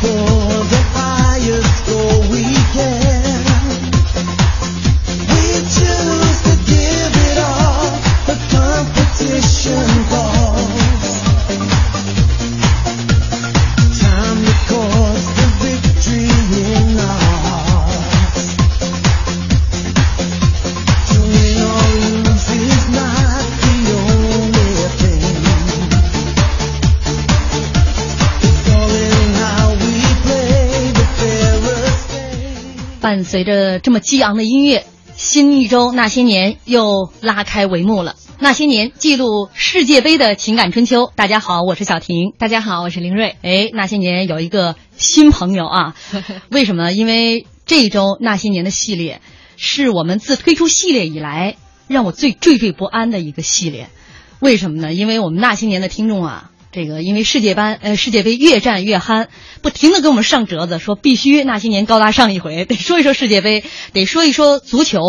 for 随着这么激昂的音乐，新一周那些年又拉开帷幕了。那些年记录世界杯的情感春秋。大家好，我是小婷。大家好，我是林睿。哎，那些年有一个新朋友啊？为什么？因为这一周那些年的系列是我们自推出系列以来让我最惴惴不安的一个系列。为什么呢？因为我们那些年的听众啊。这个因为世界班呃世界杯越战越酣，不停的给我们上折子，说必须那些年高大上一回，得说一说世界杯，得说一说足球。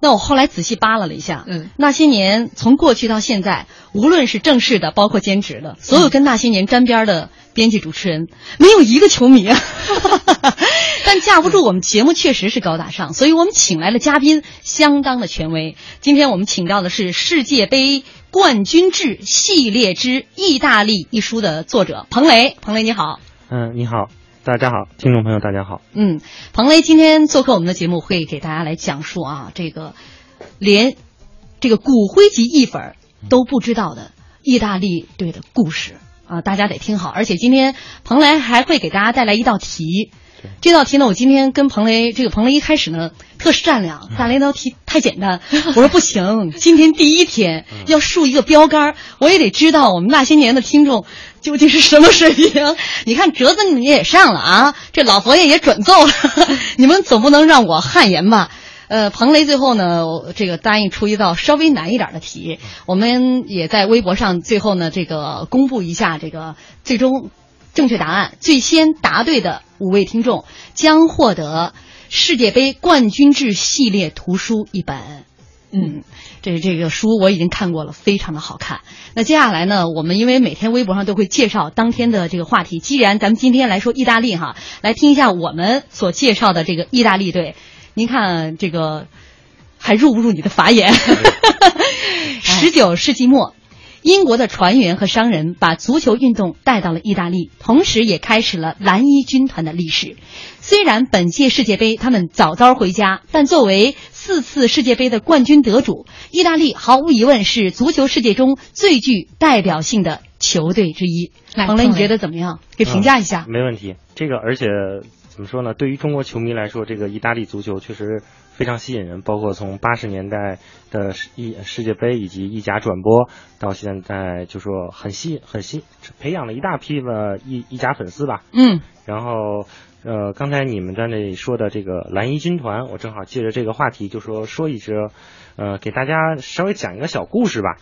那我后来仔细扒拉了一下，嗯，那些年从过去到现在，无论是正式的，包括兼职的，所有跟那些年沾边的编辑主持人，没有一个球迷啊。但架不住我们节目确实是高大上，所以我们请来了嘉宾相当的权威。今天我们请到的是世界杯。冠军制系列之意大利一书的作者彭雷，彭雷你好。嗯，你好，大家好，听众朋友大家好。嗯，彭雷今天做客我们的节目，会给大家来讲述啊，这个连这个骨灰级意粉都不知道的意大利队的故事啊，大家得听好。而且今天彭雷还会给大家带来一道题。这道题呢，我今天跟彭雷，这个彭雷一开始呢特善良，但那道题太简单，我说不行，今天第一天要竖一个标杆，我也得知道我们那些年的听众究竟是什么水平。你看折子你们也上了啊，这老佛爷也准奏了，你们总不能让我汗颜吧？呃，彭雷最后呢，这个答应出一道稍微难一点的题，我们也在微博上最后呢这个公布一下这个最终。正确答案最先答对的五位听众将获得世界杯冠军制系列图书一本。嗯，这这个书我已经看过了，非常的好看。那接下来呢，我们因为每天微博上都会介绍当天的这个话题，既然咱们今天来说意大利哈，来听一下我们所介绍的这个意大利队。您看这个还入不入你的法眼？十九世纪末。英国的船员和商人把足球运动带到了意大利，同时也开始了蓝衣军团的历史。虽然本届世界杯他们早早回家，但作为四次世界杯的冠军得主，意大利毫无疑问是足球世界中最具代表性的球队之一。彭雷，你觉得怎么样？给评价一下。没问题。这个，而且怎么说呢？对于中国球迷来说，这个意大利足球确实。非常吸引人，包括从八十年代的意世界杯以及意甲转播，到现在就说很吸很吸，培养了一大批的意意甲粉丝吧。嗯，然后呃，刚才你们在那里说的这个蓝衣军团，我正好借着这个话题，就说说一说，呃，给大家稍微讲一个小故事吧。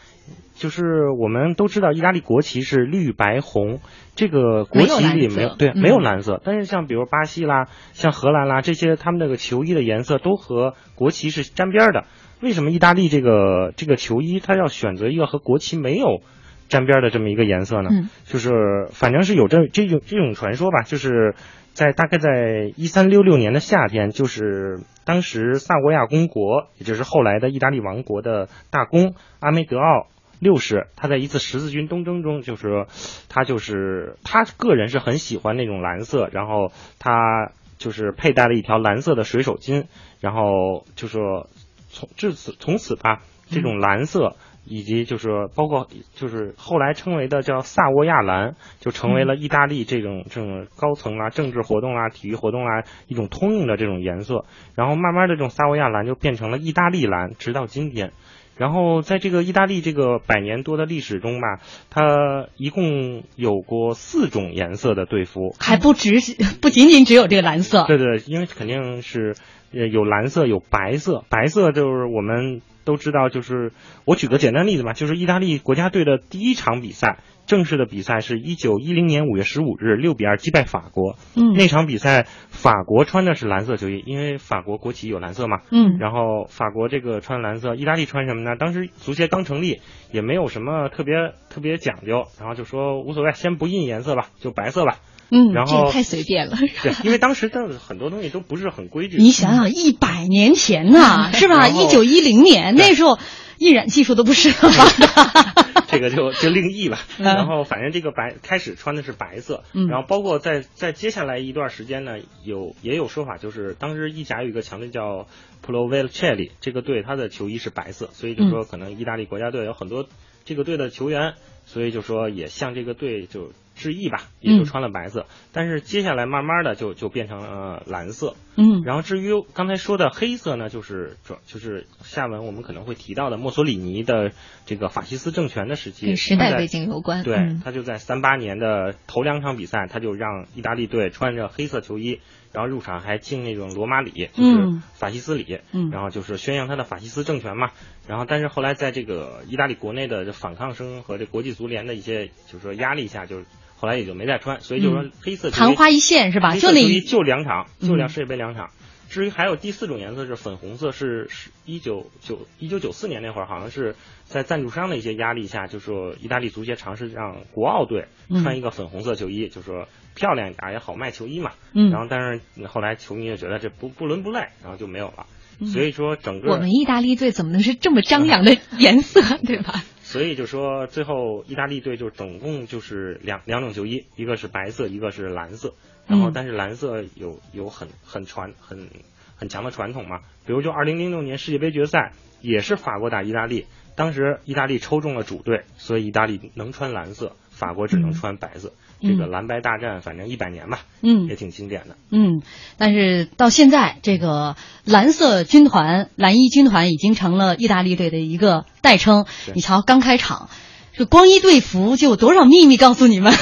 就是我们都知道，意大利国旗是绿白红，这个国旗里没有对没有蓝色。但是像比如巴西啦、像荷兰啦这些，他们那个球衣的颜色都和国旗是沾边的。为什么意大利这个这个球衣它要选择一个和国旗没有沾边的这么一个颜色呢？嗯就是反正是有这这种这种传说吧，就是在大概在一三六六年的夏天，就是当时萨沃亚公国，也就是后来的意大利王国的大公阿梅德奥。六世，他在一次十字军东征中，就是他就是他个人是很喜欢那种蓝色，然后他就是佩戴了一条蓝色的水手巾，然后就说从至此从此吧，这种蓝色以及就是包括就是后来称为的叫萨沃亚蓝，就成为了意大利这种这种高层啊、政治活动啊、体育活动啊一种通用的这种颜色。然后慢慢的这种萨沃亚蓝就变成了意大利蓝，直到今天。然后在这个意大利这个百年多的历史中吧，它一共有过四种颜色的队服，还不只不仅仅只有这个蓝色。对对，因为肯定是呃有蓝色有白色，白色就是我们都知道，就是我举个简单例子吧，就是意大利国家队的第一场比赛。正式的比赛是一九一零年五月十五日六比二击败法国。嗯，那场比赛法国穿的是蓝色球衣，因为法国国旗有蓝色嘛。嗯，然后法国这个穿蓝色，意大利穿什么呢？当时足协刚成立，也没有什么特别特别讲究，然后就说无所谓，先不印颜色吧，就白色吧。嗯，然后太随便了。对，因为当时的很多东西都不是很规矩。你想想，一百年前呐，是吧？一九一零年那时候，印染技术都不是。这个就就另议吧。然后反正这个白开始穿的是白色，嗯然后包括在在接下来一段时间呢，有也有说法，就是当时意甲有一个强队叫 Provercelli，这个队他的球衣是白色，所以就说可能意大利国家队有很多这个队的球员，所以就说也向这个队就致意吧，也就穿了白色。但是接下来慢慢的就就变成了蓝色。嗯，然后至于刚才说的黑色呢，就是主就是下文我们可能会提到的墨索里尼的这个法西斯政权的时期，跟时代背景有关。对，嗯、他就在三八年的头两场比赛，他就让意大利队穿着黑色球衣，然后入场还敬那种罗马礼，就是法西斯礼，嗯，然后就是宣扬他的法西斯政权嘛。然后但是后来在这个意大利国内的反抗声和这国际足联的一些就是说压力下，就后来也就没再穿，所以就说黑色昙花一现是吧？就那就两场，就两世界杯两场。至于还有第四种颜色是粉红色，是是一九九一九九四年那会儿，好像是在赞助商的一些压力下，就说意大利足协尝试让国奥队穿一个粉红色球衣，就说漂亮一点也好卖球衣嘛。嗯。然后但是后来球迷就觉得这不不伦不类，然后就没有了。所以说整个我们意大利队怎么能是这么张扬的颜色，对吧？所以就说最后意大利队就总共就是两两种球衣，一个是白色，一个是蓝色。然后，但是蓝色有有很很传很很强的传统嘛，比如就二零零六年世界杯决赛也是法国打意大利，当时意大利抽中了主队，所以意大利能穿蓝色，法国只能穿白色。嗯、这个蓝白大战，反正一百年吧，嗯，也挺经典的。嗯，但是到现在，这个蓝色军团、蓝衣军团已经成了意大利队的一个代称。你瞧，刚开场。这光一队服就有多少秘密告诉你们？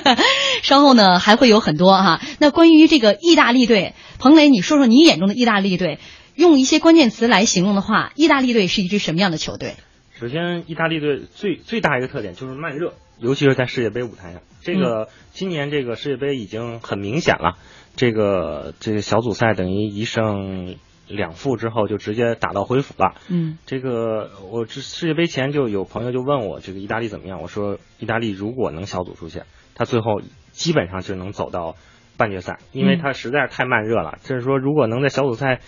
稍后呢还会有很多哈。那关于这个意大利队，彭磊，你说说你眼中的意大利队，用一些关键词来形容的话，意大利队是一支什么样的球队？首先，意大利队最最大一个特点就是慢热，尤其是在世界杯舞台上。这个、嗯、今年这个世界杯已经很明显了，这个这个小组赛等于一胜。两负之后就直接打道回府了。嗯，这个我这世界杯前就有朋友就问我这个意大利怎么样？我说意大利如果能小组出线，他最后基本上就能走到半决赛，因为他实在是太慢热了。就、是说如果能在小组赛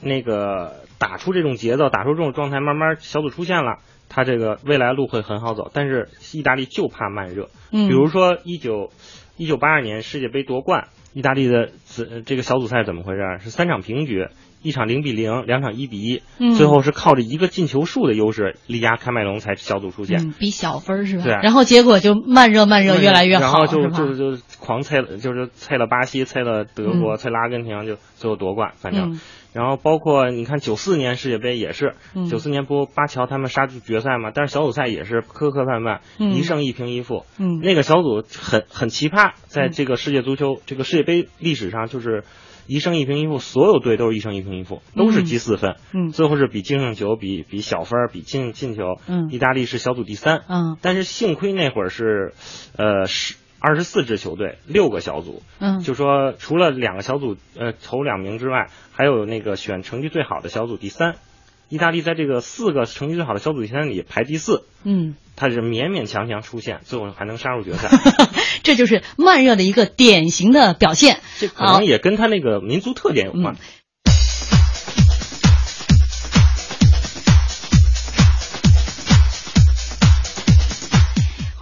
那个打出这种节奏，打出这种状态，慢慢小组出线了，他这个未来路会很好走。但是意大利就怕慢热，嗯，比如说一九一九八二年世界杯夺冠，意大利的这个小组赛怎么回事？是三场平局。一场零比零，两场一比一、嗯，最后是靠着一个进球数的优势力压喀麦隆才小组出线，嗯、比小分是吧？对。然后结果就慢热慢热越来越好，然后就就就就狂猜了，就是猜了巴西，猜了德国，嗯、猜了阿根廷，就最后夺冠。反正，嗯、然后包括你看九四年世界杯也是，九四、嗯、年不巴乔他们杀出决赛嘛，但是小组赛也是磕磕绊绊，嗯、一胜一平一负。嗯，那个小组很很奇葩，在这个世界足球、这个世界杯历史上就是。一胜一平一负，所有队都是一胜一平一负，都是积四分。嗯，最后是比净胜球，比比小分，比进进球。嗯，意大利是小组第三。嗯，但是幸亏那会儿是，呃，十二十四支球队，六个小组。嗯，就说除了两个小组，呃，头两名之外，还有那个选成绩最好的小组第三。意大利在这个四个成绩最好的小组赛里排第四，嗯，他是勉勉强强出现，最后还能杀入决赛，这就是慢热的一个典型的表现。这可能也跟他那个民族特点有关。嗯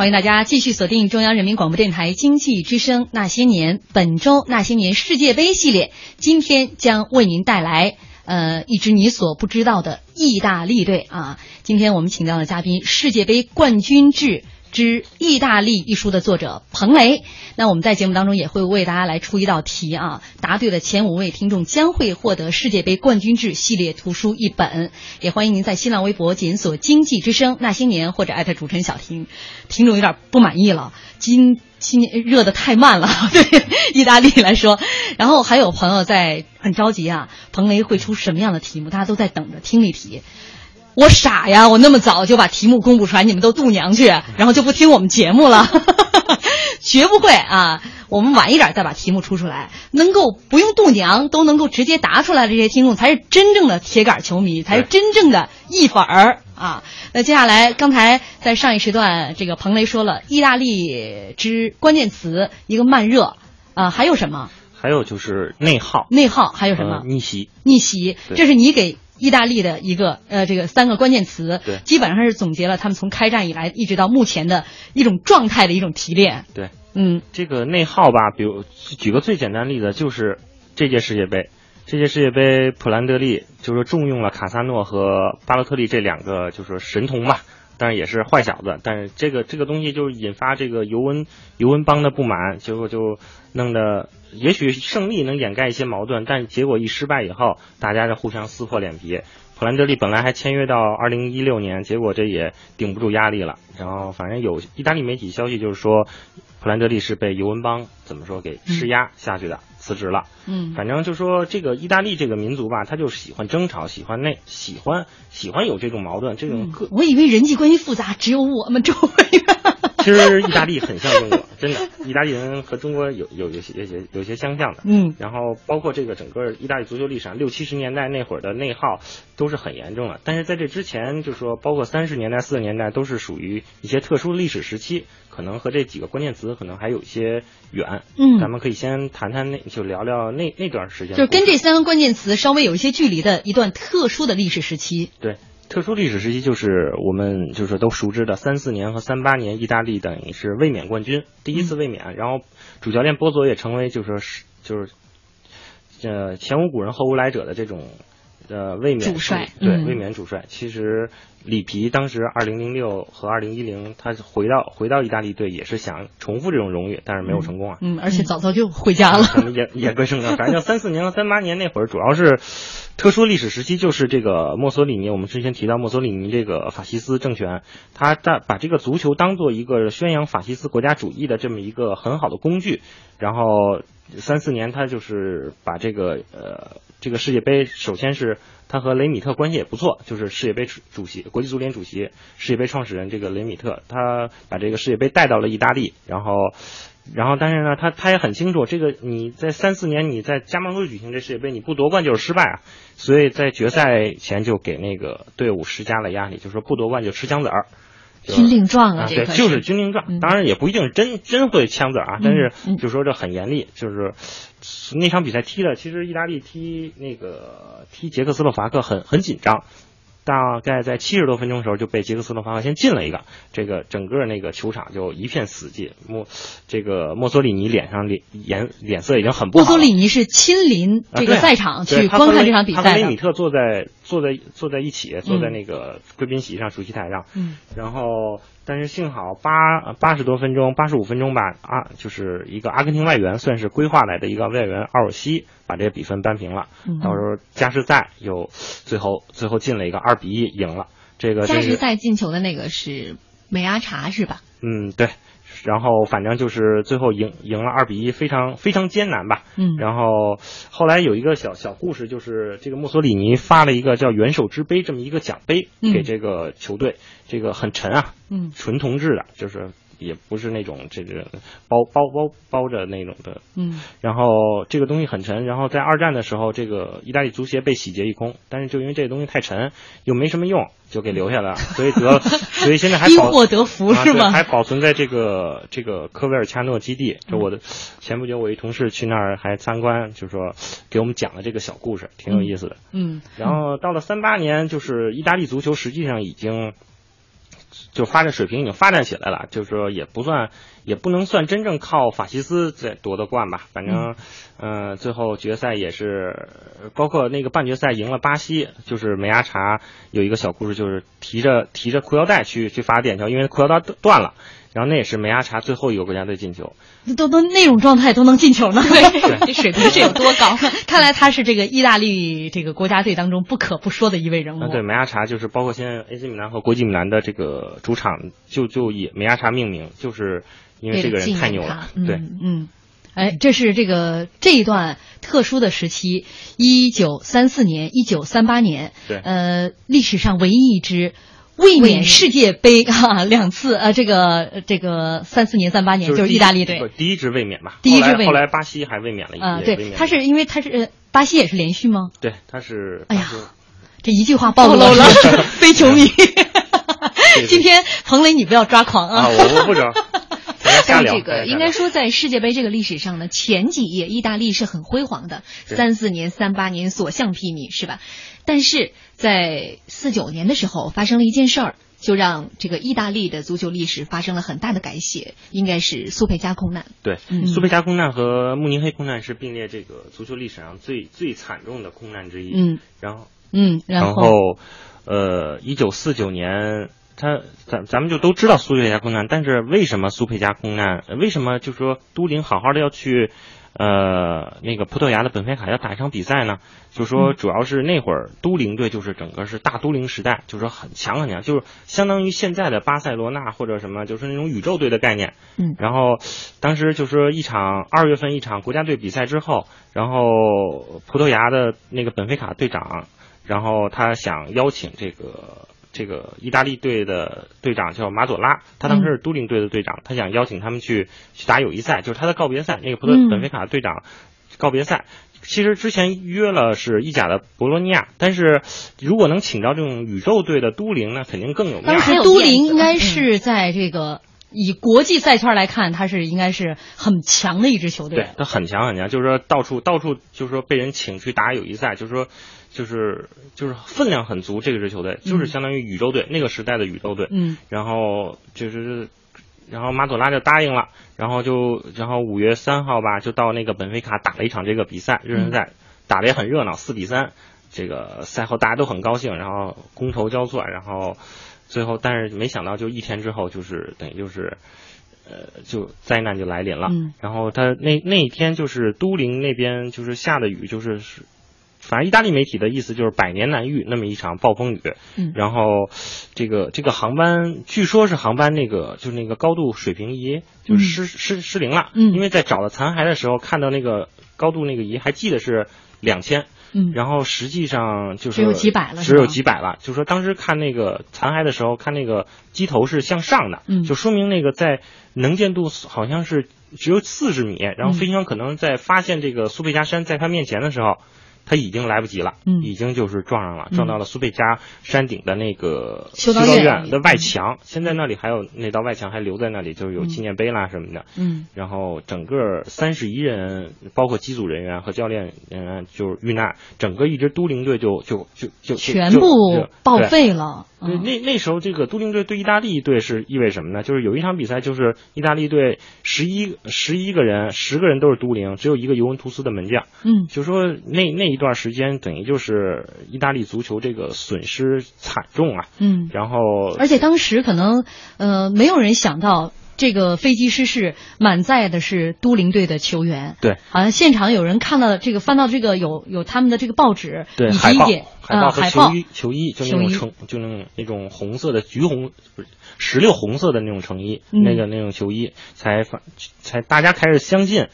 欢迎大家继续锁定中央人民广播电台经济之声《那些年》，本周《那些年世界杯》系列，今天将为您带来呃一支你所不知道的意大利队啊。今天我们请到的嘉宾，世界杯冠军制之意大利一书的作者彭雷。那我们在节目当中也会为大家来出一道题啊，答对的前五位听众将会获得世界杯冠军制系列图书一本。也欢迎您在新浪微博检索“经济之声那些年”或者艾特主持人小婷。听众有点不满意了，今今热的太慢了，对意大利来说。然后还有朋友在很着急啊，彭雷会出什么样的题目？大家都在等着听力题。我傻呀，我那么早就把题目公布出来，你们都度娘去，然后就不听我们节目了，绝不会啊！我们晚一点再把题目出出来，能够不用度娘都能够直接答出来的这些听众，才是真正的铁杆球迷，才是真正的意粉儿啊！那接下来，刚才在上一时段，这个彭雷说了意大利之关键词一个慢热啊，还有什么？还有就是内耗，内耗还有什么？呃逆袭，逆袭，这是你给意大利的一个呃这个三个关键词，对。基本上是总结了他们从开战以来一直到目前的一种状态的一种提炼。对，嗯。这个内耗吧，比如举个最简单例子，就是这届世界杯，这届世界杯普兰德利就是重用了卡萨诺和巴洛特利这两个就是神童吧，但是也是坏小子，但是这个这个东西就是引发这个尤文尤文帮的不满，结果就弄得也许胜利能掩盖一些矛盾，但结果一失败以后，大家就互相撕破脸皮。普兰德利本来还签约到二零一六年，结果这也顶不住压力了。然后反正有意大利媒体消息就是说，普兰德利是被尤文邦怎么说给施压下去的，辞职了。嗯反正就说这个意大利这个民族吧，他就是喜欢争吵，喜欢那喜欢喜欢有这种矛盾，这种个、我以为人际关系复杂只有我们周围。其实意大利很像中国，真的，意大利人和中国有有有些有些有些相像的。嗯然后包括这个整个意大利足球历史上，六七十年代那会儿的内耗都是很严重的。但是在这之前，就说包括三十年代、四十年代，都是属于一些特殊历史时期，可能和这几个关键词可能还有一些远。嗯咱们可以先谈谈那，就聊聊那那段时间就跟这三个关键词稍微有一些距离的一段特殊的历史时期。对。特殊历史时期就是我们就是都熟知的三四年和三八年，意大利等于是卫冕冠军，第一次卫冕，然后主教练波佐也成为就是说是就是呃前无古人后无来者的这种呃卫冕主帅。对、嗯。卫冕主帅。其实里皮当时二零零六和二零一零，他回到回到意大利队也是想重复这种荣誉，但是没有成功啊。嗯，而且早早就回家了。可能言言归正传，反正就三四年和三八年那会儿，主要是特殊历史时期，就是这个墨索里尼。我们之前提到墨索里尼这个法西斯政权，他把把这个足球当做一个宣扬法西斯国家主义的这么一个很好的工具。然后三四年，他就是把这个呃这个世界杯，首先是他和雷米特关系也不错，就是世界杯主主席、国际足联主席、世界杯创始人这个雷米特，他把这个世界杯带到了意大利，然后。然后，但是呢，他他也很清楚，这个你在三四年你在加盟会举行这世界杯，你不夺冠就是失败啊。所以在决赛前就给那个队伍施加了压力，就说不夺冠就吃枪子儿。军令状啊啊，对，这就是军令状。嗯当然也不一定是真真会枪子儿啊，但是嗯就说这很严厉，就是那场比赛踢的，其实意大利踢那个踢捷克斯洛伐克很很紧张。大概在七十多分钟的时候就被捷克斯洛伐克先进了一个，这个整个那个球场就一片死寂。莫这个墨索里尼脸上脸颜脸色已经很不好了。波索里尼是亲临这个赛场对去观看这场比赛的。他跟雷米特坐在坐在坐在一起，坐在那个贵宾席上、主席台上。嗯，然后，但是幸好八八十多分钟，八十五分钟吧，啊，就是一个阿根廷外援，算是规划来的一个外援奥尔西，把这个比分扳平了。嗯到时候加时赛又最后最后进了一个二比一赢了。这个加时赛进球的那个是梅阿查是吧？嗯，对。然后反正就是最后赢赢了二比一，非常非常艰难吧。嗯。然后后来有一个小小故事，就是这个墨索里尼发了一个叫元首之杯这么一个奖杯嗯。给这个球队，这个很沉啊，嗯。纯铜制的，就是也不是那种这个包包包包着那种的，嗯然后这个东西很沉，然后在二战的时候，这个意大利足协被洗劫一空，但是就因为这个东西太沉，又没什么用，就给留下了，所以得，所以现在还 祸得福啊是吗？还保存在这个这个科维尔恰诺基地。就我的前不久我一同事去那儿还参观，就说给我们讲了这个小故事，挺有意思的。嗯然后到了三八年，就是意大利足球实际上已经就发展水平已经发展起来了，就是说也不算也不能算真正靠法西斯在夺得冠吧，反正嗯、呃最后决赛也是包括那个半决赛赢了巴西，就是梅阿查有一个小故事，就是提着提着裤腰带去去发点球，因为裤腰带断了。然后那也是梅阿查最后一个国家队进球，都都那种状态都能进球呢，对 这水平是有多高？看来他是这个意大利这个国家队当中不可不说的一位人物。啊，对，梅阿查就是包括现在 AC 米兰和国际米兰的这个主场就就以梅阿查命名，就是因为这个人太牛了，对。嗯嗯。哎，这是这个这一段特殊的时期，一九三四年、一九三八年，对呃，历史上唯一一支卫冕世界杯 啊两次，呃，这个这个三四年、三八年就是意大利队。第一支卫冕吧，第一支卫冕。后来巴西还卫冕了一啊，对，他是因为他是呃巴西也是连续吗？对，他是哎呀这一句话暴露了 非球迷。今天彭磊，你不要抓狂啊，啊！我我不整，大家瞎聊。但这个应该说，在世界杯这个历史上呢，前几页意大利是很辉煌的，三四年、三八年所向披靡，是吧？但是在四九年的时候，发生了一件事儿，就让这个意大利的足球历史发生了很大的改写，应该是苏佩加空难。对，嗯苏佩加空难和慕尼黑空难是并列这个足球历史上最最惨重的空难之一。嗯然后嗯，然然后，呃，一九四九年，他咱咱们就都知道苏佩加空难，但是为什么苏佩加空难？呃为什么就说都灵好好的要去，呃，那个葡萄牙的本菲卡要打一场比赛呢？就说主要是那会儿都灵队就是整个是大都灵时代，就是说很强很强，就是相当于现在的巴塞罗那或者什么，就是那种宇宙队的概念。嗯然后当时就说一场二月份一场国家队比赛之后，然后葡萄牙的那个本菲卡队长。然后他想邀请这个这个意大利队的队长叫马佐拉，他当时是都灵队的队长，他想邀请他们去去打友谊赛，就是他的告别赛，那个葡萄嗯本菲卡队长告别赛。其实之前约了是意甲的博洛尼亚，但是如果能请到这种宇宙队的都灵，那肯定更有面。当时都灵应该是在这个以国际赛圈来看，他是应该是很强的一支球队。对，他很强很强，就是说到处到处就是说被人请去打友谊赛，就是说就是就是分量很足，这个支球队就是相当于宇宙队、那个时代的宇宙队。嗯然后就是，然后马佐拉就答应了，然后就然后五月三号吧，就到那个本菲卡打了一场这个比赛，热身赛，打的也很热闹，四比三。这个赛后大家都很高兴，然后觥筹交错，然后最后但是没想到就一天之后就是等于就是。呃，就灾难就来临了。嗯然后他那那一天就是都灵那边就是下的雨，就是是，反正意大利媒体的意思就是百年难遇那么一场暴风雨。嗯然后这个这个航班据说是航班那个就是那个高度水平仪就是失、失失灵了。嗯因为在找到残骸的时候看到那个高度那个仪还记得是两千。嗯，然后实际上就是只有几百了是只有几百了。就说当时看那个残骸的时候，看那个机头是向上的，嗯就说明那个在能见度好像是只有四十米，然后嗯飞行员可能在发现这个苏佩加山在他面前的时候。他已经来不及了，嗯已经就是撞上了，嗯撞到了苏贝加山顶的那个修道院院的外墙。现在那里还有那道外墙还留在那里，就是有嗯纪念碑啦什么的。嗯然后整个三十一人，包括机组人员和教练人员就是遇难，整个一支都灵队就就就就就全部报废了。那那时候这个都灵队对意大利队是意味什么呢？就是有一场比赛，就是意大利队十一十一个人，十个人都是都灵，只有一个尤文图斯的门将。嗯就说那那一段时间，等于就是意大利足球这个损失惨重啊。嗯，然后而且当时可能呃没有人想到。这个飞机失事，满载的是都灵队的球员。对，好像现场有人看到这个，翻到这个有有他们的这个报纸，以对海报及也啊海报和海报球衣球衣就那种橙就那种那种红色的橘红不是石榴红色的那种成衣，嗯那个那种球衣才发才大家开始相信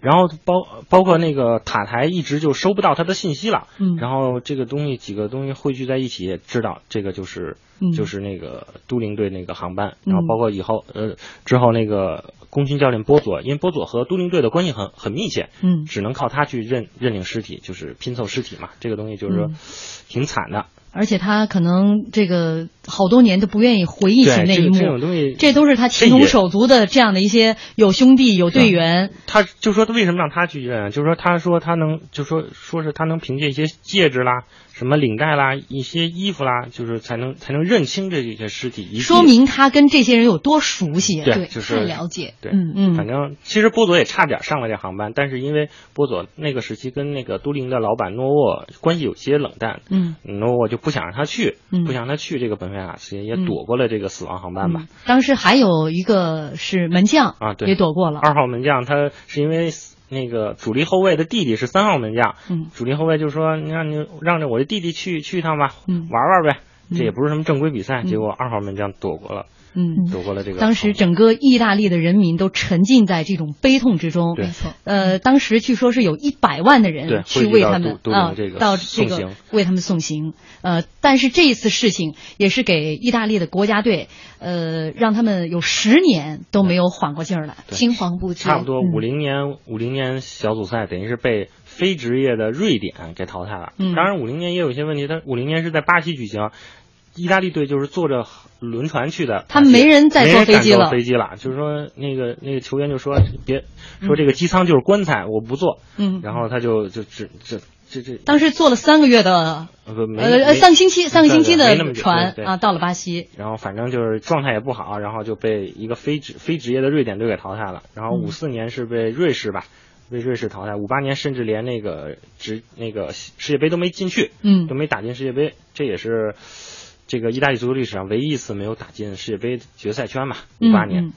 然后包包括那个塔台一直就收不到他的信息了，嗯。然后这个东西几个东西汇聚在一起，知道这个就是、嗯。就是那个都灵队那个航班，嗯。然后包括以后呃之后那个功勋教练波佐，因为波佐和都灵队的关系很很密切，嗯。只能靠他去认认领尸体，就是拼凑尸体嘛，这个东西就是说嗯。挺惨的。而且他可能这个好多年都不愿意回忆起那一幕，这种东西这都是他情同手足的这样的一些有兄弟有队员，他就说他为什么让他去医院？就是说他说他能，就说说是他能凭借一些戒指啦、什么领带啦、一些衣服啦，就是才能才能认清这些尸体，说明他跟这些人有多熟悉。对，对就是太了解对，嗯嗯反正其实波佐也差点上了这航班，但是因为波佐那个时期跟那个都灵的老板诺沃关系有些冷淡，嗯诺沃就不想让他去，嗯不想让他去这个本菲卡斯，也嗯躲过了这个死亡航班吧。嗯当时还有一个是门将啊对也躲过了。二号门将他是因为那个主力后卫的弟弟是三号门将，嗯。主力后卫就说你让你让着我的弟弟去去一趟吧，嗯。玩玩呗。嗯这也不是什么正规比赛，嗯。结果二号门将躲过了，嗯，躲过了这个。当时整个意大利的人民都沉浸在这种悲痛之中。对没错。呃，当时据说是有一百万的人去为他们啊这个到这个为他们送行。呃，但是这一次事情也是给意大利的国家队，呃，让他们有十年都没有缓过劲儿来。对青黄不接，差不多嗯五零年五零年小组赛等于是被非职业的瑞典给淘汰了。嗯当然五零年也有一些问题，他五零年是在巴西举行。意大利队就是坐着轮船去的，他没人再坐飞机了飞机了。就是说，那个那个球员就说别说这个机舱就是棺材，我不坐。嗯，然后他就就只这这这当时坐了三个月的呃呃呃三个星期三个星期的船啊，到了巴西。然后反正就是状态也不好，然后就被一个非职非职业的瑞典队给淘汰了。然后嗯五四年是被瑞士吧，被瑞士淘汰。五八年甚至连那个职那个世界杯都没进去，嗯都没打进世界杯，这也是这个意大利足球历史上唯一一次没有打进世界杯决赛圈吧。五八年，嗯嗯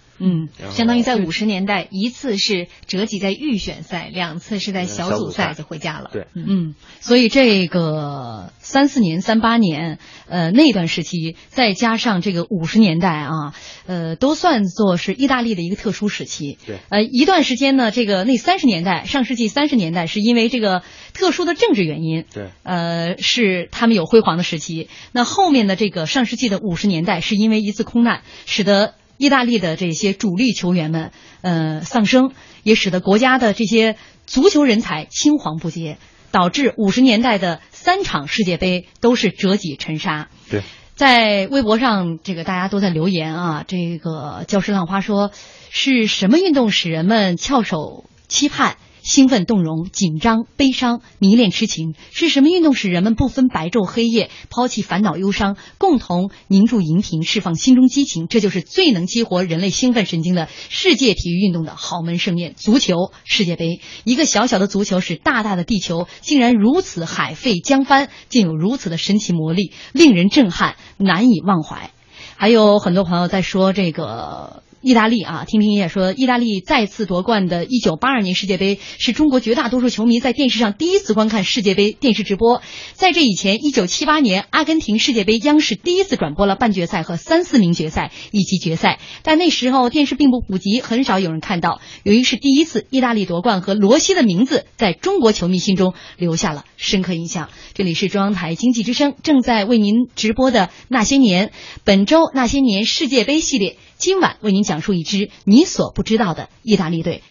然后相当于在五十年代，一次是折戟在预选赛，两次是在小组赛就回家了。对嗯，嗯，所以这个三四年、三八年，呃，那段时期，再加上这个五十年代啊，呃，都算作是意大利的一个特殊时期。对呃，一段时间呢，这个那三十年代，上世纪三十年代，是因为这个特殊的政治原因，对呃，是他们有辉煌的时期。那后面的这个上世纪的五十年代，是因为一次空难，使得意大利的这些主力球员们，呃，丧生，也使得国家的这些足球人才青黄不接，导致五十年代的三场世界杯都是折戟沉沙。对，在微博上，这个大家都在留言啊，这个教师浪花说，是什么运动使人们翘首期盼？兴奋动容、紧张悲伤、迷恋痴情，是什么运动使人们不分白昼黑夜，抛弃烦恼忧伤，共同凝住荧屏，释放心中激情？这就是最能激活人类兴奋神经的世界体育运动的豪门盛宴——足球世界杯。一个小小的足球，使大大的地球竟然如此海沸江翻，竟有如此的神奇魔力，令人震撼，难以忘怀。还有很多朋友在说这个意大利啊，听听也说，意大利再次夺冠的1982年世界杯是中国绝大多数球迷在电视上第一次观看世界杯电视直播。在这以前，1978年阿根廷世界杯央视第一次转播了半决赛和三四名决赛以及决赛，但那时候电视并不普及，很少有人看到。由于是第一次，意大利夺冠和罗西的名字在中国球迷心中留下了深刻印象。这里是中央台经济之声正在为您直播的《那些年》，本周《那些年世界杯》系列，今晚为您讲述一支你所不知道的意大利队。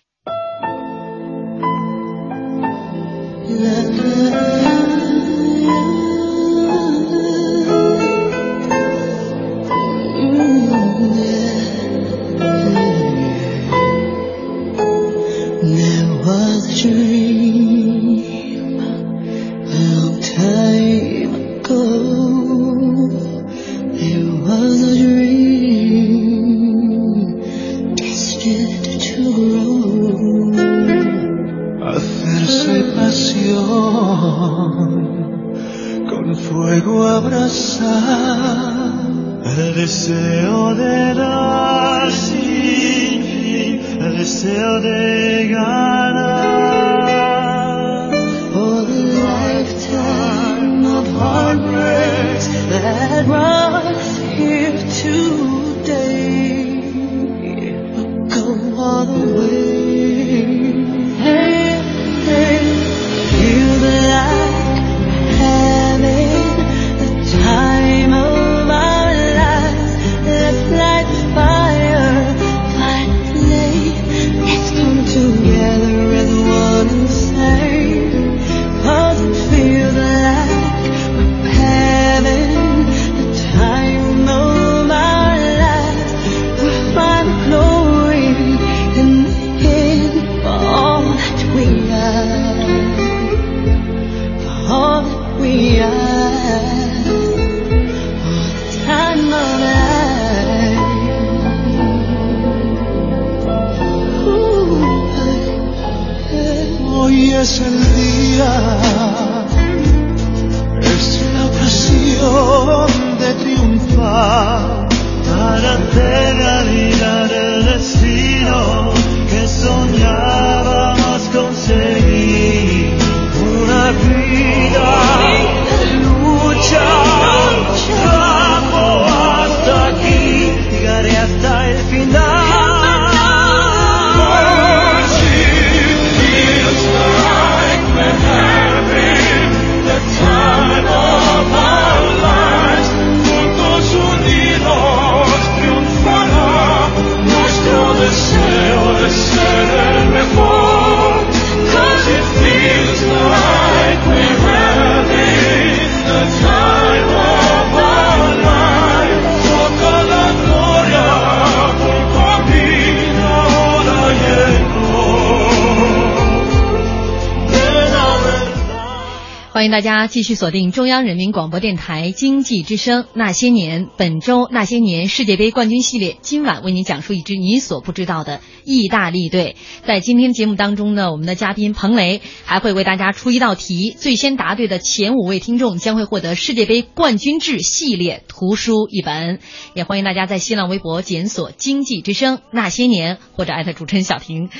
大家继续锁定中央人民广播电台经济之声《那些年》，本周《那些年世界杯冠军系列》，今晚为您讲述一支你所不知道的意大利队。在今天节目当中呢，我们的嘉宾彭雷还会为大家出一道题，最先答对的前五位听众将会获得世界杯冠军制系列图书一本。也欢迎大家在新浪微博检索“经济之声那些年”或者艾特主持人小婷。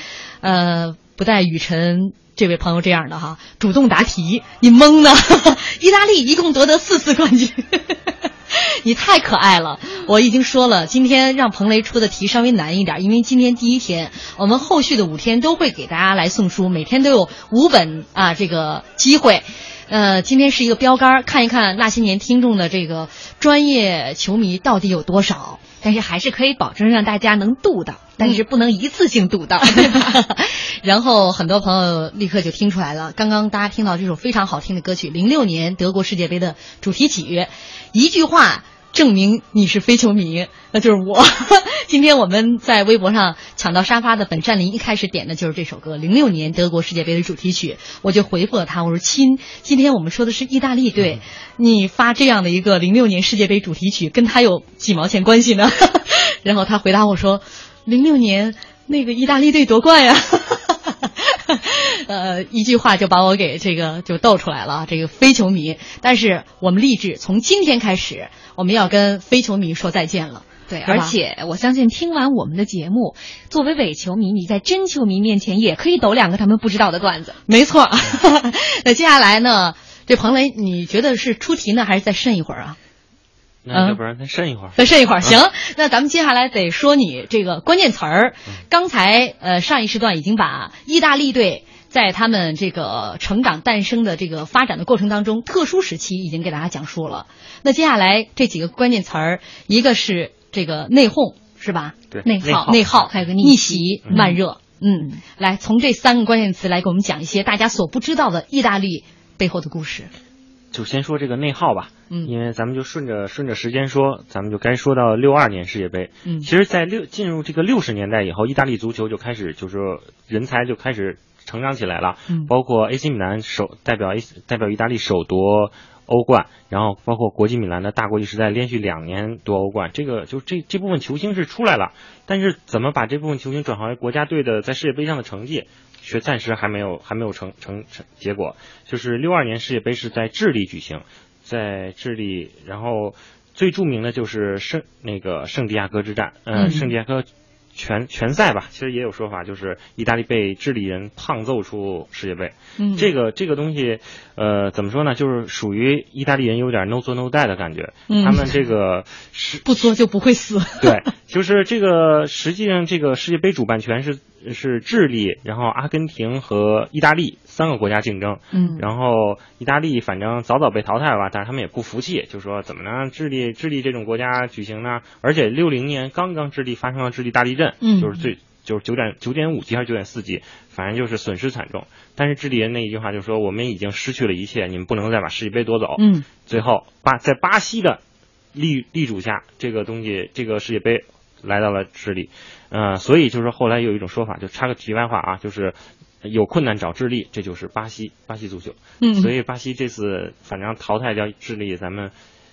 呃，不带雨辰这位朋友这样的哈，主动答题，你懵呢？意大利一共夺得四次冠军，你太可爱了。我已经说了，今天让彭雷出的题稍微难一点，因为今天第一天，我们后续的五天都会给大家来送书，每天都有五本啊这个机会。呃，今天是一个标杆，看一看那些年听众的这个专业球迷到底有多少。但是还是可以保证让大家能度到，但是不能一次性度到，对吧？然后很多朋友立刻就听出来了，刚刚大家听到这首非常好听的歌曲，零六年德国世界杯的主题曲，一句话证明你是非球迷，那就是我。今天我们在微博上抢到沙发的本善林一开始点的就是这首歌，零六年德国世界杯的主题曲，我就回复了他，我说亲，今天我们说的是意大利队，你发这样的一个零六年世界杯主题曲，跟他有几毛钱关系呢？然后他回答我说，零六年那个意大利队夺冠呀。呃，一句话就把我给这个就逗出来了，这个非球迷。但是我们立志从今天开始，我们要跟非球迷说再见了。对，而且我相信听完我们的节目，作为伪球迷，你在真球迷面前也可以抖两个他们不知道的段子。没错。那接下来呢，这彭雷，你觉得是出题呢，还是再慎一会儿啊？那要不然再慎一会儿。再慎一会儿，行。那咱们接下来得说你这个关键词儿。刚才呃上一时段已经把意大利队在他们这个成长、诞生的这个发展的过程当中，特殊时期已经给大家讲述了。那接下来这几个关键词儿，一个是这个内讧，是吧？对内内耗内耗，还有个逆逆袭慢热。嗯，来从这三个关键词来给我们讲一些大家所不知道的意大利背后的故事。就先说这个内耗吧，嗯因为咱们就顺着顺着时间说，咱们就该说到六二年世界杯。嗯其实，在六进入这个六十年代以后，意大利足球就开始就是说人才就开始成长起来了，嗯包括 AC 米兰首代表 A 代表意大利首夺欧冠，然后包括国际米兰的大国际时代连续两年夺欧冠，这个就这这部分球星是出来了，但是怎么把这部分球星转化为国家队的在世界杯上的成绩，却暂时还没有还没有成成成结果。就是六二年世界杯是在智利举行，在智利，然后最著名的就是圣那个圣地亚哥之战，呃，嗯圣地亚哥全全赛吧，其实也有说法，就是意大利被智利人胖揍出世界杯。嗯这个这个东西，呃，怎么说呢？就是属于意大利人有点 no 作 no die 的感觉。嗯他们这个是不作就不会死。对，就是这个实际上这个世界杯主办权是是智利，然后阿根廷和意大利三个国家竞争。嗯然后意大利反正早早被淘汰了吧，但是他们也不服气，就说怎么呢智利智利这种国家举行呢？而且六零年刚刚智利发生了智利大地震，嗯就是最就是九点九点五级还是九点四级，反正就是损失惨重。但是智利人那一句话就说我们已经失去了一切，你们不能再把世界杯夺走。嗯最后巴在巴西的力力主下，这个东西这个世界杯来到了智利，呃，所以就是后来有一种说法，就插个题外话啊，就是有困难找智利，这就是巴西巴西足球。嗯所以巴西这次反正淘汰掉智利，咱们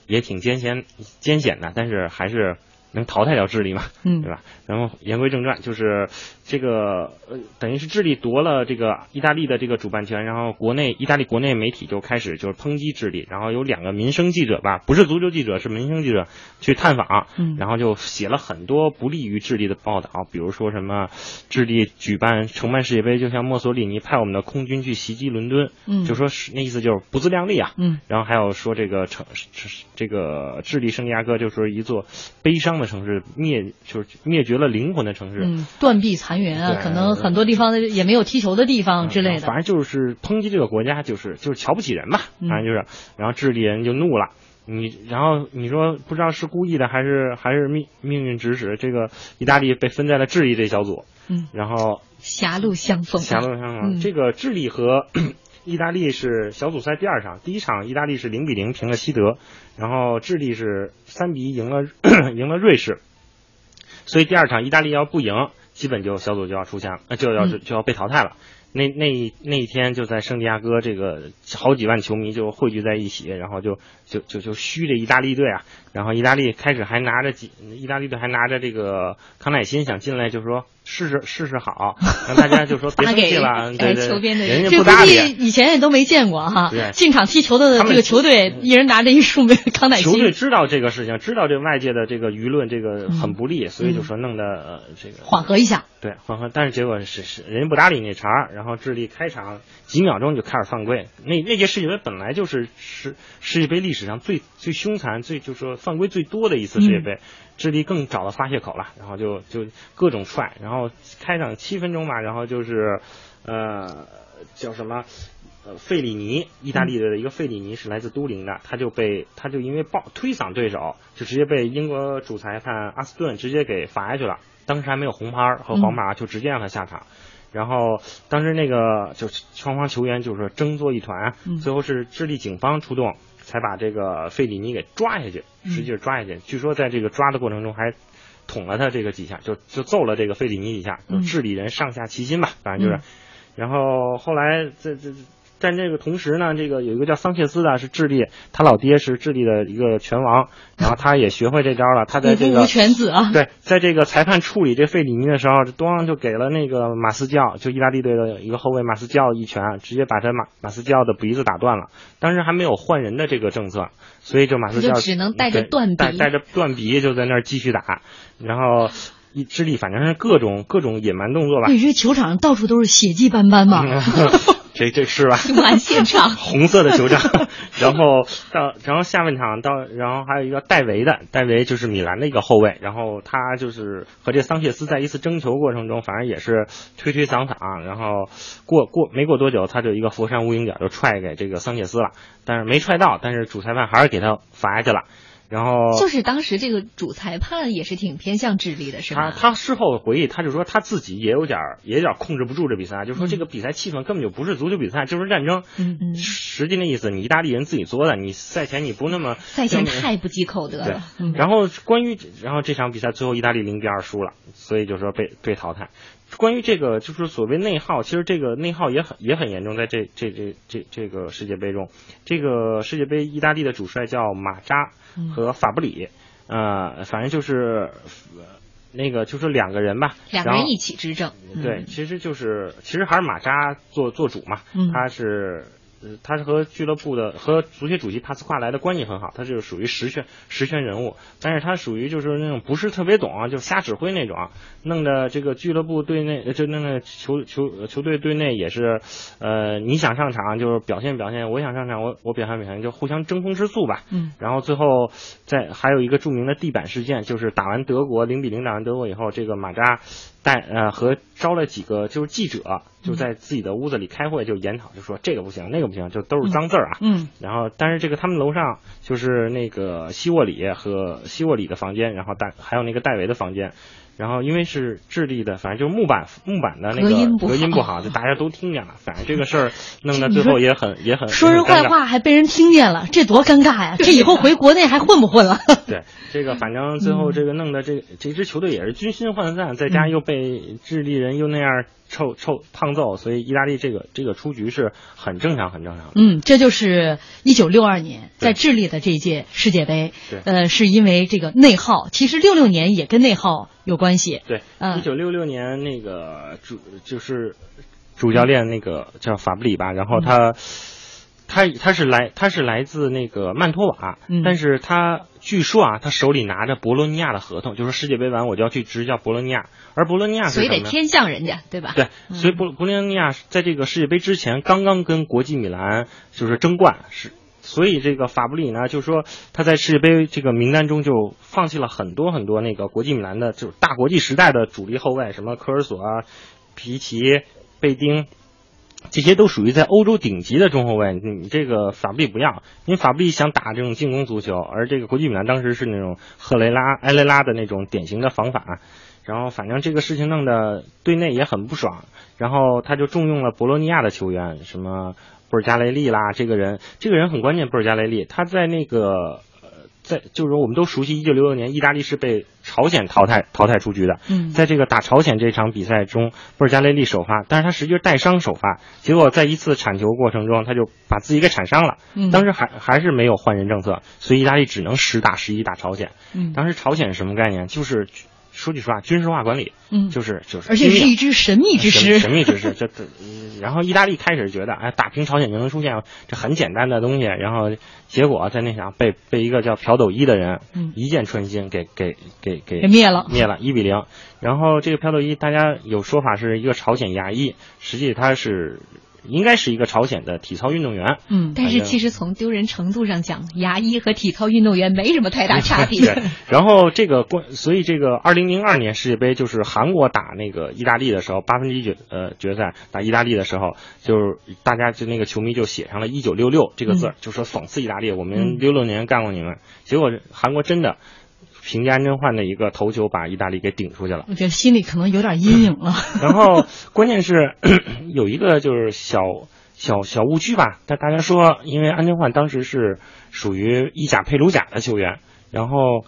也挺艰险艰险的，但是还是能淘汰掉智利嘛，嗯。对吧？然后言归正传，就是这个呃，等于是智利夺了这个意大利的这个主办权，然后国内意大利国内媒体就开始就是抨击智利，然后有两个民生记者吧，不是足球记者，是民生记者去探访，嗯然后就写了很多不利于智利的报道，比如说什么智利举办承办世界杯，就像墨索里尼派我们的空军去袭击伦敦，嗯。就说是那意思就是不自量力啊，嗯。然后还有说这个成这个智利圣地亚哥就是一座悲伤的城市，灭就是灭绝了灵魂的城市，嗯，断壁残垣啊，可能很多地方也没有踢球的地方之类的。反正就是抨击这个国家，就是就是瞧不起人吧，嗯。反正就是，然后智利人就怒了。你然后你说不知道是故意的还是还是命命运指使，这个意大利被分在了智利这小组，嗯，然后狭路相逢啊，狭路相逢，嗯。这个智利和意大利是小组赛第二场，第一场意大利是零比零平了西德，然后智利是三比一赢了 赢了瑞士，所以第二场意大利要不赢，基本就小组就要出现，了就要嗯。就要被淘汰了。那那那一天就在圣地亚哥，这个好几万球迷就汇聚在一起，然后就就就就嘘着意大利队啊，然后意大利开始还拿着几，意大利队还拿着这个康乃馨想进来，就说试试试试好，让大家就说别生气了，对对，球边的人人家不搭理。计以前也都没见过哈对。进场踢球的这个球队，一人拿着一束康乃馨，球队知道这个事情，知道这外界的这个舆论这个很不利，所以嗯就说弄得呃这个缓和一下。对，缓和，但是结果是是人家不搭理那茬儿，然后智利开场几秒钟就开始犯规。那那届世界杯本来就是世世界杯历史上最最凶残、最就是说犯规最多的一次世界杯，智利更找到发泄口了，然后就就各种踹，然后开场七分钟吧，然后就是呃叫什么？呃，费里尼，意大利的一个费里尼是来自都灵的，他就被他就因为抱推搡对手，就直接被英国主裁判阿斯顿直接给罚下去了。当时还没有红牌和黄牌，就直接让他下场。然后当时那个就双方球员就是争作一团，嗯最后是智利警方出动，才把这个费里尼给抓下去，使劲抓下去。据说在这个抓的过程中还捅了他这个几下，就就揍了这个费里尼几下，就治理人上下齐心吧，反正就是。嗯然后后来这这。但这个同时呢，这个有一个叫桑切斯的，是智利，他老爹是智利的一个拳王，然后他也学会这招了。他在这个子啊，对，在这个裁判处理这费里尼的时候，咣就给了那个马斯教，就意大利队的一个后卫马斯教一拳，直接把他马马斯教的鼻子打断了。当时还没有换人的这个政策，所以就马斯教就只能带着断鼻带带着断鼻就在那儿继续打，然后一智利反正是各种各种野蛮动作吧。你这球场上到处都是血迹斑斑嘛。这这是吧？完现场 红色的球场，然后到然后下半场到，然后还有一个戴维的，戴维就是米兰的一个后卫，然后他就是和这桑切斯在一次争球过程中，反正也是推推搡搡，然后过过没过多久，他就一个佛山无影脚就踹给这个桑切斯了，但是没踹到，但是主裁判还是给他罚下去了。然后就是当时这个主裁判也是挺偏向智利的，是吧？他他事后回忆，他就说他自己也有点儿也有点控制不住这比赛，就说这个比赛气氛根本就不是足球比赛，就是战争。嗯嗯实际那意思，你意大利人自己作的，你赛前你不那么赛前太不积口德对了。，嗯然后关于然后这场比赛最后意大利零比二输了，所以就说被被淘汰。关于这个就是所谓内耗，其实这个内耗也很也很严重，在这这这这这个世界杯中，这个世界杯意大利的主帅叫马扎嗯和法布里，呃，反正就是。呃那个就是两个人吧，两个人一起执政，对，其实就是其实还是马扎做做主嘛，嗯他是。呃，他是和俱乐部的和足协主席帕斯夸莱的关系很好，他就是属于实权实权人物，但是他属于就是那种不是特别懂啊，就瞎指挥那种啊，弄得这个俱乐部队内呃就弄得球球球队队内也是，呃，你想上场就是表现表现，我想上场我我表现表现，就互相争风吃醋吧。嗯，然后最后在还有一个著名的地板事件，就是打完德国零比零打完德国以后，这个马扎带呃和招了几个就是记者，就在自己的屋子里开会，就研讨，就说这个不行，那个不行，就都是脏字儿啊。嗯然后，但是这个他们楼上就是那个希沃里和希沃里的房间，然后戴还有那个戴维的房间，然后因为是智利的，反正就是木板木板的那个隔音不好隔音不好，就大家都听见了。反正这个事儿弄得最后也很也很说人坏。话还被人听见了，这多尴尬呀！这以后 回国内还混不混了？对，这个反正最后这个弄的这这支球队也是军心涣散，再加上又被智利人又那样臭臭胖揍，所以意大利这个这个出局是很正常很正常的。嗯，这就是一九六二年在智利的这一届世界杯，对呃，是因为这个内耗，其实六六年也跟内耗有关系。对，嗯一九六六年那个主就是主教练那个叫法布里吧，然后他、他他是来他是来自那个曼托瓦，嗯但是他据说啊，他手里拿着博洛尼亚的合同，就说世界杯完我就要去执教博洛尼亚，而博洛尼亚？所以得偏向人家，对吧？对，所以博博洛尼亚在这个世界杯之前刚刚跟国际米兰就是争冠，是，所以这个法布里呢，就是说他在世界杯这个名单中就放弃了很多很多那个国际米兰的就是大国际时代的主力后卫，什么科尔索啊、皮奇、贝丁。这些都属于在欧洲顶级的中后卫，你这个法布里不要，因为法布里想打这种进攻足球，而这个国际米兰当时是那种赫雷拉、埃雷拉的那种典型的防反，然后反正这个事情弄得队内也很不爽，然后他就重用了博洛尼亚的球员，什么布尔加雷利啦，这个人，这个人很关键，布尔加雷利，他在那个。呃在就是说，我们都熟悉，一九六六年意大利是被朝鲜淘汰淘汰出局的。嗯在这个打朝鲜这场比赛中，布尔加雷利首发，但是他实际是带伤首发，结果在一次铲球过程中，他就把自己给铲伤了。嗯当时还还是没有换人政策，所以意大利只能十打十一打朝鲜。嗯当时朝鲜是什么概念？就是说句实话，军事化管理，嗯就是就是，而且是一支神秘之师。神秘之师。这这，嗯然后意大利开始觉得，哎，打平朝鲜就能出现这很简单的东西，然后结果在那啥被被一个叫朴斗一的人，嗯一箭穿心给给给给给灭了灭了，一比零。然后这个朴斗一，大家有说法是一个朝鲜牙医，实际他是应该是一个朝鲜的体操运动员。嗯但是其实从丢人程度上讲，牙医和体操运动员没什么太大差别。对，然后这个关，所以这个二零零二年世界杯就是韩国打那个意大利的时候，八分之一决呃决赛打意大利的时候，就是大家就那个球迷就写上了一九六六这个字儿，就说讽刺意大利，我们嗯六六年干过你们。结果韩国真的凭借安贞焕的一个头球把意大利给顶出去了。我觉得心里可能有点阴影了。然后关键是有一个就是小小小误区吧，但大家说，因为安贞焕当时是属于意甲佩鲁贾的球员，然后。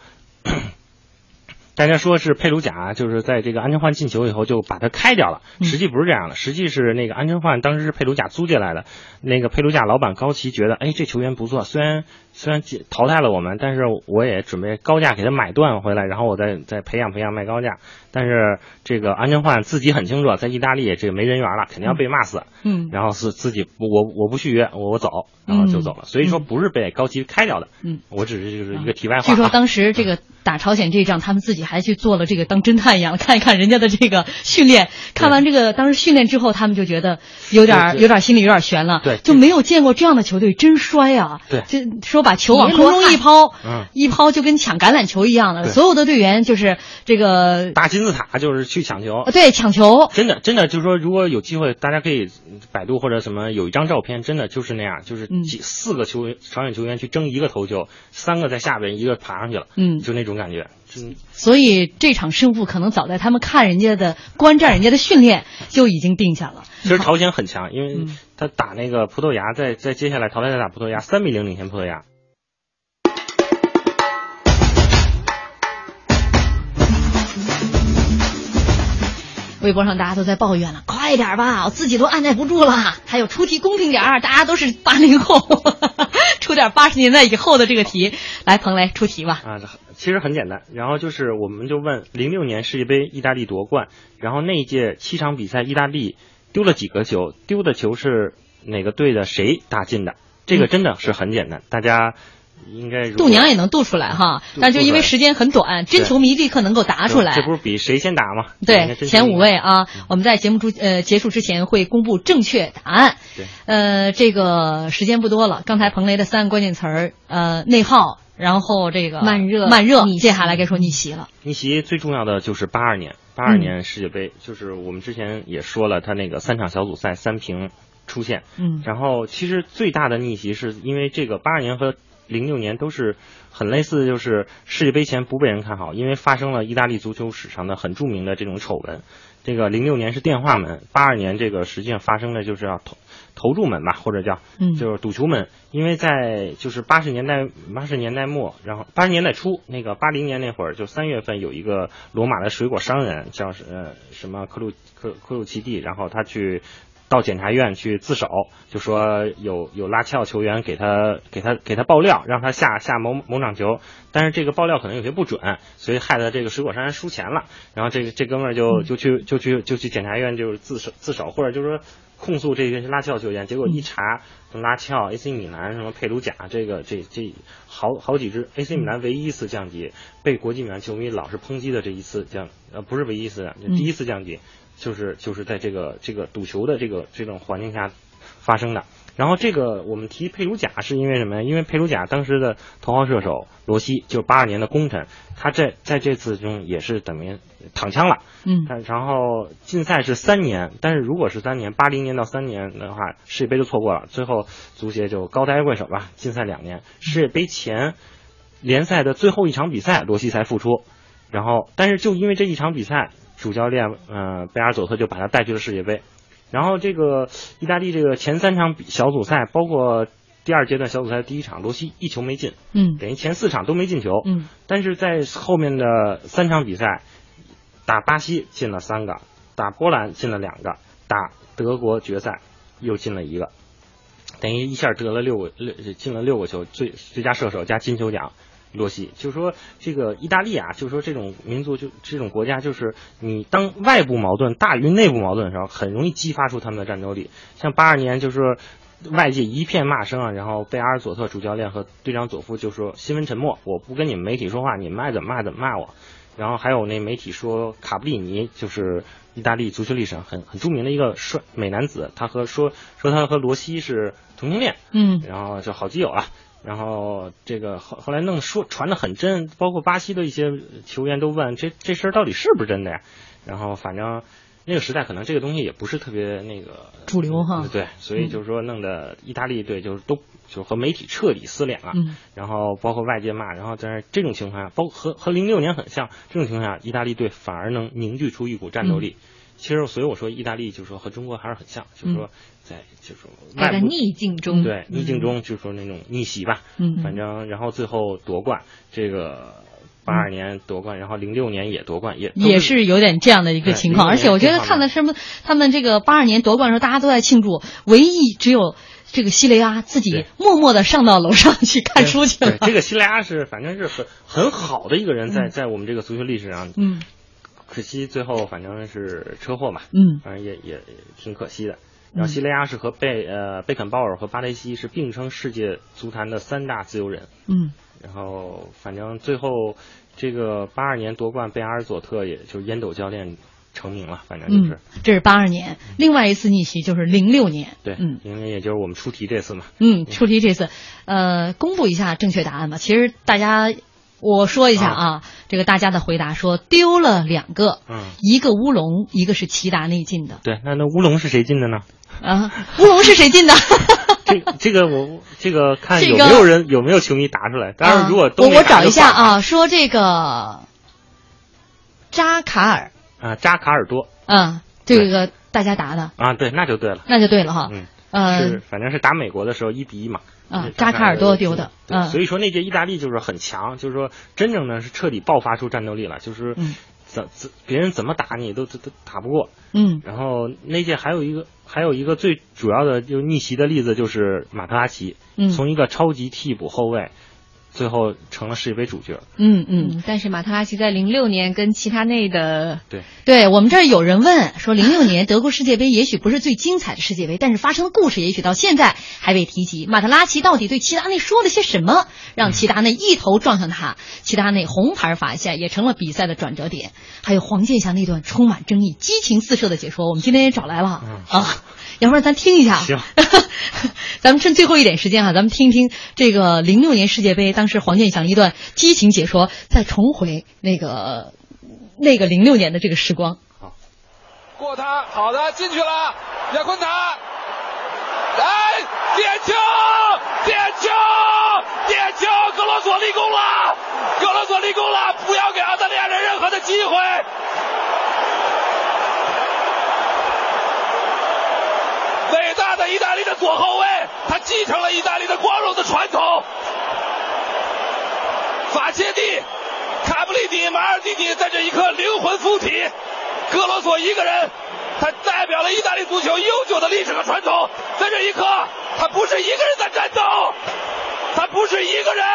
大家说是佩鲁贾，就是在这个安贞焕进球以后就把他开掉了，嗯实际不是这样的，实际是那个安贞焕当时是佩鲁贾租借来的，那个佩鲁贾老板高奇觉得，哎，这球员不错，虽然虽然淘汰了我们，但是我也准备高价给他买断回来，然后我再再培养培养卖高价。但是这个安贞焕自己很清楚，在意大利这个没人缘了，肯定要被骂死。嗯然后是自己我我不续约，我我走，然后就走了。所以说不是被高级开掉的。嗯，我只是就是一个题外话、啊。据说当时这个打朝鲜这一仗，他们自己还去做了这个当侦探一样，看一看人家的这个训练。看完这个当时训练之后，他们就觉得有点有点心里有点悬了。对就没有见过这样的球队，真衰啊！对就说把球往空中一抛，嗯一抛就跟抢橄榄球一样的，所有的队员就是这个大金字塔就是去抢球。呃对抢球。真的，真的就是说，如果有机会，大家可以嗯百度或者什么有一张照片，真的就是那样，就是嗯几、四个球员朝鲜球员去争一个头球，三个在下边，一个爬上去了，嗯就那种感觉。真所以这场胜负可能早在他们看人家的观战人家的训练就已经定下了。其实朝鲜很强，因为嗯他打那个葡萄牙，在在接下来淘汰赛打葡萄牙，三比零领先葡萄牙。微博上大家都在抱怨了，快点吧，我自己都按耐不住了。还有出题公平点儿，大家都是八零后，出点八十年代以后的这个题。来，彭雷出题吧。啊，其实很简单。然后就是，我们就问零六年世界杯意大利夺冠，然后那一届七场比赛，意大利丢了几个球？丢的球是哪个队的谁打进的？这个真的是很简单，大家应该度娘也能度出来哈，度但就因为时间很短，真球迷立刻能够答出来。这不是比谁先答吗？对前五位啊，我们在节目出呃结束之前会公布正确答案。对，呃，这个时间不多了，刚才彭雷的三个关键词儿，呃，内耗，然后这个慢热慢热，接下来该说逆袭了。逆袭最重要的就是八二年，八二嗯。年世界杯，就是我们之前也说了，他那个三场小组赛三平出现，嗯。然后其实最大的逆袭是因为这个八二年和零六年都是很类似，就是世界杯前不被人看好，因为发生了意大利足球史上的很著名的这种丑闻，这个零六年是电话门，八二年这个实际上发生的就是要投投注门吧，或者叫嗯就是赌球门，因为在就是八十年代八十年代末，然后八十年代初，那个八零年那会儿，就三月份有一个罗马的水果商人叫是呃什么克鲁克克鲁奇蒂，然后他去。到检察院去自首，就说有有拉齐奥球员给他给他给他爆料，让他下下某某场球，但是这个爆料可能有些不准，所以害得这个水果商人输钱了。然后这个这哥们儿就就去就去就去检察院就是自首自首，或者就是说控诉这些拉齐奥球员。结果一查，拉齐奥、AC 米兰、什么佩鲁贾，这个这这好好几支 AC 米兰唯一一次降级，被国际米兰球迷老是抨击的这一次降呃不是唯一一次，第一次降级。就是就是在这个这个赌球的这个这种环境下发生的。然后这个我们提佩鲁贾是因为什么呀？因为佩鲁贾当时的头号射手罗西，就是八二年的功臣，他在在这次中也是等于躺枪了。嗯但然后禁赛是三年，但是如果是三年，八零年到三年的话，世界杯就错过了。最后足协就高抬贵手吧，禁赛两年。世界杯前联赛的最后一场比赛，罗西才复出。然后，但是就因为这一场比赛，主教练呃贝尔佐特就把他带去了世界杯。然后这个意大利这个前三场比小组赛，包括第二阶段小组赛第一场，罗西一球没进，嗯等于前四场都没进球。嗯但是在后面的三场比赛，打巴西进了三个，打波兰进了两个，打德国决赛又进了一个，等于一下得了六个六进了六个球，最最佳射手加金球奖。洛西就是说，这个意大利啊，就是说这种民族就这种国家，就是你当外部矛盾大于内部矛盾的时候，很容易激发出他们的战斗力。像八二年就是外界一片骂声啊，然后贝阿尔佐特主教练和队长佐夫就说新闻沉默，我不跟你们媒体说话，你们爱怎么骂怎么骂我。然后还有那媒体说卡布里尼就是意大利足球历史上很很著名的一个帅美男子，他和说说他和罗西是同性恋，嗯然后就好基友了。然后这个后后来弄说传的很真，包括巴西的一些球员都问这这事儿到底是不是真的呀？然后反正那个时代可能这个东西也不是特别那个主流哈对，所以就是说弄得意大利队就是都就和媒体彻底撕脸了。嗯然后包括外界骂，然后在这种情况下，包括和和零六年很像，这种情况下，意大利队反而能凝聚出一股战斗力。其实，所以我说意大利就是说和中国还是很像，就是说在就是说逆境中，对逆境中就是说那种逆袭吧，嗯。反正然后最后夺冠，这个八二年夺冠，然后零六年也夺冠，也都也是有点这样的一个情况，而且我觉得看的什么，他们这个八二年夺冠的时候，大家都在庆祝，唯一只有这个西雷阿自己默默的上到楼上去看书去了。对。这个西雷阿是反正是很很好的一个人，在在我们这个足球历史上，嗯可惜最后反正是车祸嘛，嗯反正也也也挺可惜的。然后西雷亚是和贝呃贝肯鲍尔和巴雷西是并称世界足坛的三大自由人。嗯然后反正最后这个八二年夺冠，贝阿尔佐特也就是烟斗教练成名了，反正就是、嗯，这是八二年，另外一次逆袭就是零六年。对，嗯因为也就是我们出题这次嘛。嗯，出题这次，呃，公布一下正确答案吧。其实大家，我说一下啊，这个大家的回答说丢了两个，嗯，一个乌龙，一个是齐达内进的对，那那乌龙是谁进的呢？啊，乌龙是谁进的？这这个我这个看有没有人有没有球迷答出来。当然，如果都啊、我我找一下啊，说这个扎卡尔，啊，扎卡尔多嗯，这个大家答的，啊，对，那就对了。那就对了哈。嗯，呃是，反正是打美国的时候一比一嘛。啊扎卡尔多丢的对嗯所以说那届意大利就是很强，就是说真正呢是彻底爆发出战斗力了，就是嗯怎怎别人怎么打你都都都打不过。嗯然后那届还有一个还有一个最主要的就逆袭的例子就是马特拉齐，嗯从一个超级替补后卫，最后成了世界杯主角。嗯嗯，嗯，但是马特拉齐在零六年跟齐达内的对，对我们这儿有人问说，零六年德国世界杯也许不是最精彩的世界杯，但是发生的故事也许到现在还未提及。马特拉齐到底对齐达内说了些什么，让齐达内一头撞向他？齐达内红牌罚下，也成了比赛的转折点。还有黄健翔那段充满争议、激情四射的解说，我们今天也找来了、嗯啊。要不然咱听一下，行，咱们趁最后一点时间哈、咱们听一听这个零六年世界杯，当时黄健翔一段激情解说，再重回那个那个零六年的这个时光。好过他，好的，进去了，亚昆塔，来，点球，点球，点球，格罗索立功了，格罗索立功了，不要给澳大利亚人任何的机会。伟大的意大利的左后卫，他继承了意大利的光荣的传统。法切蒂、卡布里尼、马尔蒂尼在这一刻灵魂附体，格罗索一个人，他代表了意大利足球悠久的历史和传统。在这一刻，他不是一个人在战斗，他不是一个人。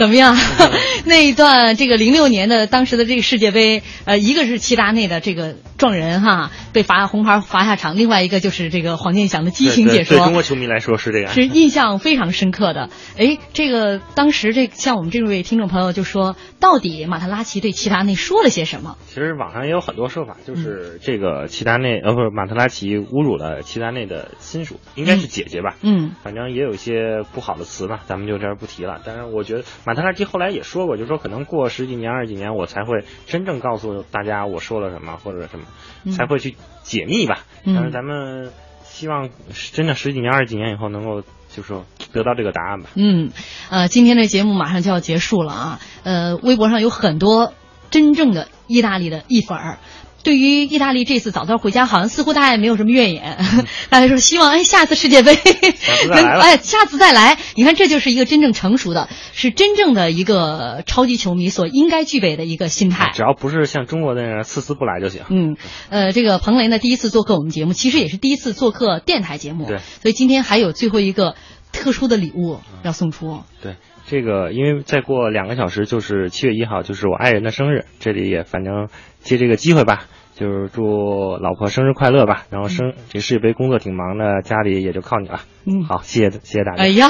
怎么样？那一段这个零六年的当时的这个世界杯，呃，一个是齐达内的这个撞人哈，被罚红牌罚下场；另外一个就是这个黄健翔的激情解说，对中国球迷来说是这样，是印象非常深刻的。哎，这个当时这像我们这位听众朋友就说，到底马特拉齐对齐达内说了些什么？其实网上也有很多说法，就是这个齐达内呃不是马特拉齐侮辱了齐达内的亲属，应该是姐姐吧？嗯，反正也有一些不好的词吧，咱们就这儿不提了。但是我觉得马特拉齐后来也说过，就说可能过十几年、二十几年，我才会真正告诉大家我说了什么或者什么，嗯才会去解密吧。但是咱们希望真的十几年、二十几年以后能够就说得到这个答案吧。嗯，呃，今天的节目马上就要结束了啊。呃，微博上有很多真正的意大利的意粉儿。对于意大利这次早早回家，好像似乎大家也没有什么怨言。大家说希望哎下次世界杯 能哎下次再来。你看这就是一个真正成熟的，是真正的一个超级球迷所应该具备的一个心态。只要不是像中国那样次次不来就行。嗯，呃，这个彭雷呢第一次做客我们节目，其实也是第一次做客电台节目。对，所以今天还有最后一个特殊的礼物要送出。对。这个，因为再过两个小时就是七月一号，就是我爱人的生日。这里也反正借这个机会吧，就是祝老婆生日快乐吧。然后生、嗯、这世界杯工作挺忙的，家里也就靠你了。嗯，好，谢谢谢谢大家。哎呀，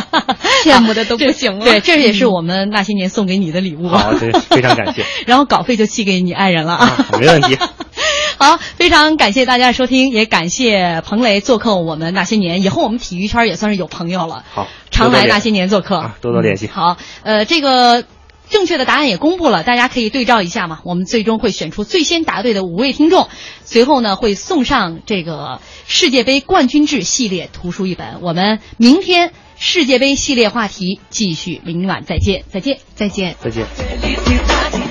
羡慕的都不行了。对，这也是我们那些年送给你的礼物。好，对，非常感谢。然后稿费就寄给你爱人了啊，没问题。好，非常感谢大家的收听，也感谢彭雷做客我们那些年。以后我们体育圈也算是有朋友了。好，常来那些年做客，啊、多多联系、嗯。好，呃，这个正确的答案也公布了，大家可以对照一下嘛。我们最终会选出最先答对的五位听众，随后呢会送上这个世界杯冠军制系列图书一本。我们明天世界杯系列话题继续，明晚再见，再见，再见，再见。